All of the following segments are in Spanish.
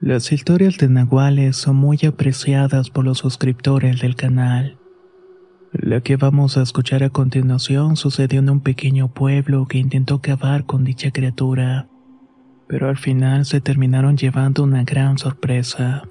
Las historias de Nahuales son muy apreciadas por los suscriptores del canal. La que vamos a escuchar a continuación sucedió en un pequeño pueblo que intentó acabar con dicha criatura, pero al final se terminaron llevando una gran sorpresa.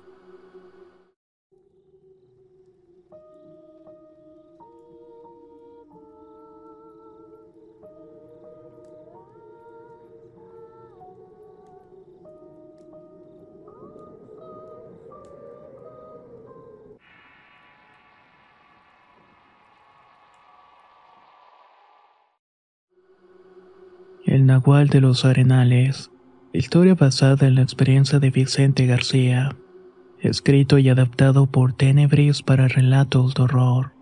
El Nahual de los Arenales. Historia basada en la experiencia de Vicente García. Escrito y adaptado por Tenebris para relatos de horror.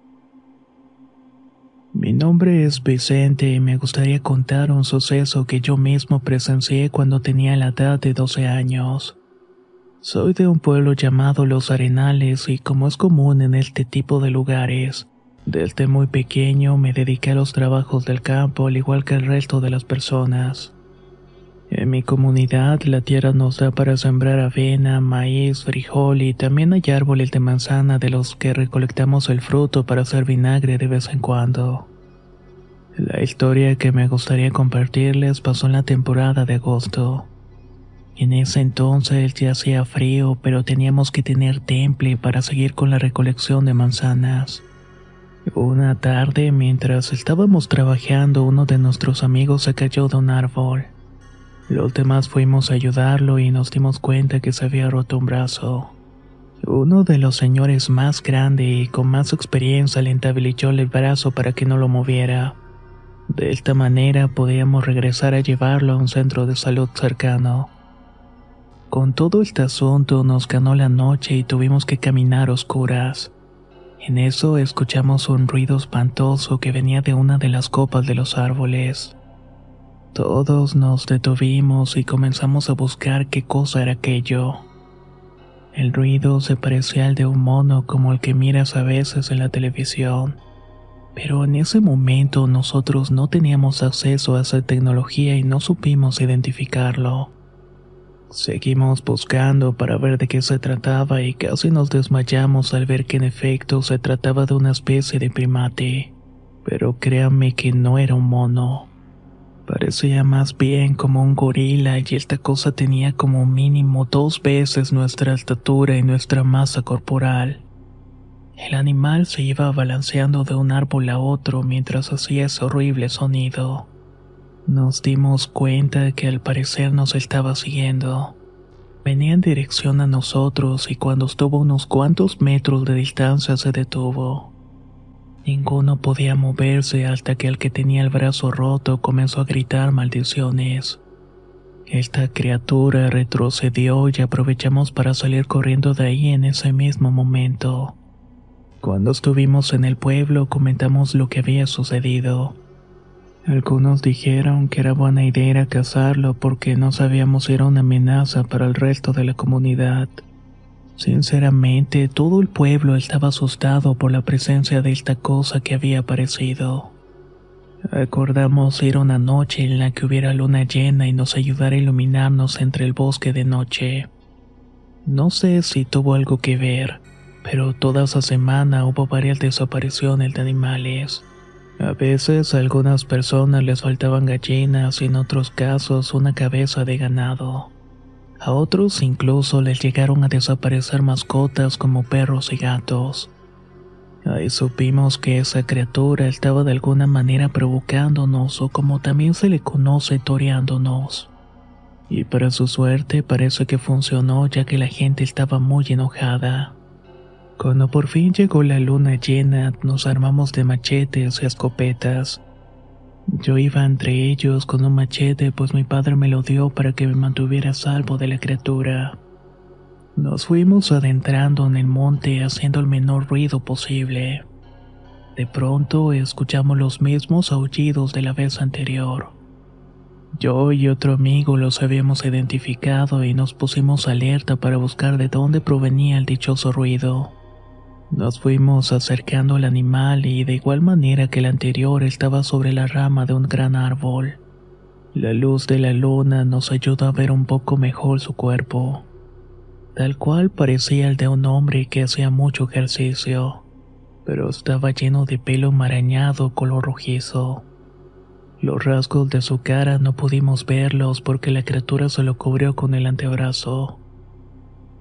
Mi nombre es Vicente y me gustaría contar un suceso que yo mismo presencié cuando tenía la edad de 12 años. Soy de un pueblo llamado Los Arenales y como es común en este tipo de lugares, desde muy pequeño me dediqué a los trabajos del campo al igual que el resto de las personas. En mi comunidad la tierra nos da para sembrar avena, maíz, frijol y también hay árboles de manzana de los que recolectamos el fruto para hacer vinagre de vez en cuando. La historia que me gustaría compartirles pasó en la temporada de agosto. En ese entonces ya hacía frío, pero teníamos que tener temple para seguir con la recolección de manzanas. Una tarde, mientras estábamos trabajando, uno de nuestros amigos se cayó de un árbol. Los demás fuimos a ayudarlo y nos dimos cuenta que se había roto un brazo. Uno de los señores más grande y con más experiencia le entablilló el brazo para que no lo moviera. De esta manera podíamos regresar a llevarlo a un centro de salud cercano. Con todo este asunto nos ganó la noche y tuvimos que caminar oscuras. En eso escuchamos un ruido espantoso que venía de una de las copas de los árboles. Todos nos detuvimos y comenzamos a buscar qué cosa era aquello. El ruido se parecía al de un mono como el que miras a veces en la televisión. Pero en ese momento nosotros no teníamos acceso a esa tecnología y no supimos identificarlo. Seguimos buscando para ver de qué se trataba y casi nos desmayamos al ver que en efecto se trataba de una especie de primate. Pero créanme que no era un mono. Parecía más bien como un gorila y esta cosa tenía como mínimo dos veces nuestra estatura y nuestra masa corporal. El animal se iba balanceando de un árbol a otro mientras hacía ese horrible sonido. Nos dimos cuenta de que al parecer nos estaba siguiendo. Venía en dirección a nosotros y cuando estuvo unos cuantos metros de distancia se detuvo. Ninguno podía moverse hasta que el que tenía el brazo roto comenzó a gritar maldiciones. Esta criatura retrocedió y aprovechamos para salir corriendo de ahí en ese mismo momento. Cuando estuvimos en el pueblo comentamos lo que había sucedido. Algunos dijeron que era buena idea cazarlo porque no sabíamos si era una amenaza para el resto de la comunidad. Sinceramente, todo el pueblo estaba asustado por la presencia de esta cosa que había aparecido. Acordamos ir una noche en la que hubiera luna llena y nos ayudara a iluminarnos entre el bosque de noche. No sé si tuvo algo que ver, pero toda esa semana hubo varias desapariciones de animales. A veces a algunas personas les faltaban gallinas y en otros casos una cabeza de ganado. A otros incluso les llegaron a desaparecer mascotas como perros y gatos. Ahí supimos que esa criatura estaba de alguna manera provocándonos o como también se le conoce toreándonos. Y para su suerte parece que funcionó ya que la gente estaba muy enojada. Cuando por fin llegó la luna llena, nos armamos de machetes y escopetas. Yo iba entre ellos con un machete, pues mi padre me lo dio para que me mantuviera a salvo de la criatura. Nos fuimos adentrando en el monte haciendo el menor ruido posible. De pronto escuchamos los mismos aullidos de la vez anterior. Yo y otro amigo los habíamos identificado y nos pusimos alerta para buscar de dónde provenía el dichoso ruido. Nos fuimos acercando al animal y de igual manera que el anterior estaba sobre la rama de un gran árbol. La luz de la luna nos ayudó a ver un poco mejor su cuerpo, tal cual parecía el de un hombre que hacía mucho ejercicio, pero estaba lleno de pelo marañado color rojizo. Los rasgos de su cara no pudimos verlos porque la criatura se lo cubrió con el antebrazo.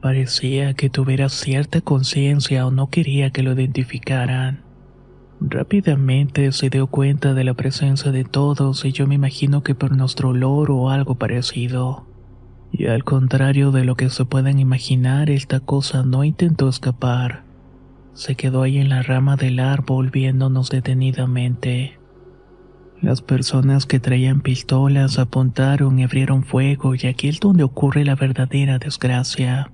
Parecía que tuviera cierta conciencia o no quería que lo identificaran. Rápidamente se dio cuenta de la presencia de todos y yo me imagino que por nuestro olor o algo parecido. Y al contrario de lo que se puedan imaginar, esta cosa no intentó escapar. Se quedó ahí en la rama del árbol viéndonos detenidamente. Las personas que traían pistolas apuntaron y abrieron fuego y aquí es donde ocurre la verdadera desgracia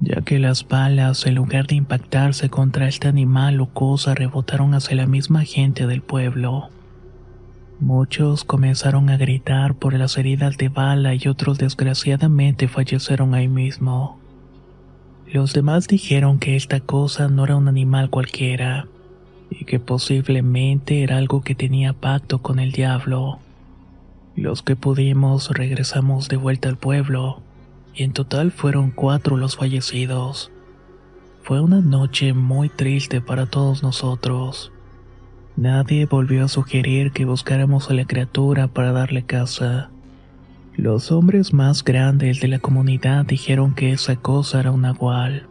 ya que las balas, en lugar de impactarse contra este animal o cosa, rebotaron hacia la misma gente del pueblo. Muchos comenzaron a gritar por las heridas de bala y otros desgraciadamente fallecieron ahí mismo. Los demás dijeron que esta cosa no era un animal cualquiera, y que posiblemente era algo que tenía pacto con el diablo. Los que pudimos regresamos de vuelta al pueblo, y en total fueron cuatro los fallecidos. Fue una noche muy triste para todos nosotros. Nadie volvió a sugerir que buscáramos a la criatura para darle casa. Los hombres más grandes de la comunidad dijeron que esa cosa era un nahual.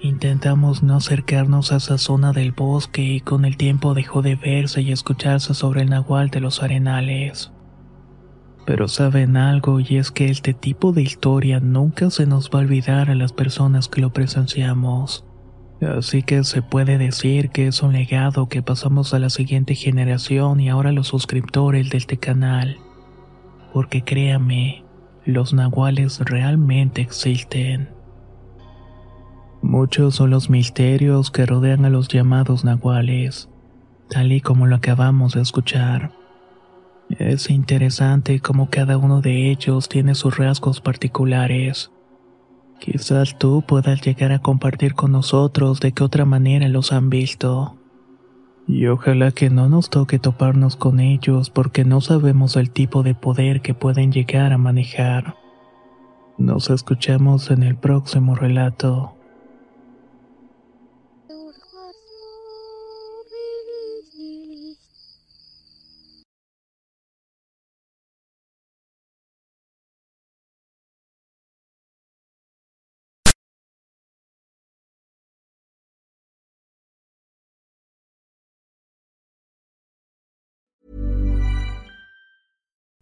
Intentamos no acercarnos a esa zona del bosque y con el tiempo dejó de verse y escucharse sobre el nahual de los arenales. Pero saben algo y es que este tipo de historia nunca se nos va a olvidar a las personas que lo presenciamos. Así que se puede decir que es un legado que pasamos a la siguiente generación y ahora a los suscriptores de este canal. Porque créame, los nahuales realmente existen. Muchos son los misterios que rodean a los llamados nahuales, tal y como lo acabamos de escuchar. Es interesante cómo cada uno de ellos tiene sus rasgos particulares. Quizás tú puedas llegar a compartir con nosotros de qué otra manera los han visto. Y ojalá que no nos toque toparnos con ellos porque no sabemos el tipo de poder que pueden llegar a manejar. Nos escuchamos en el próximo relato.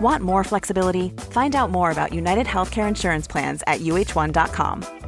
Want more flexibility? Find out more about United Healthcare Insurance Plans at uh1.com.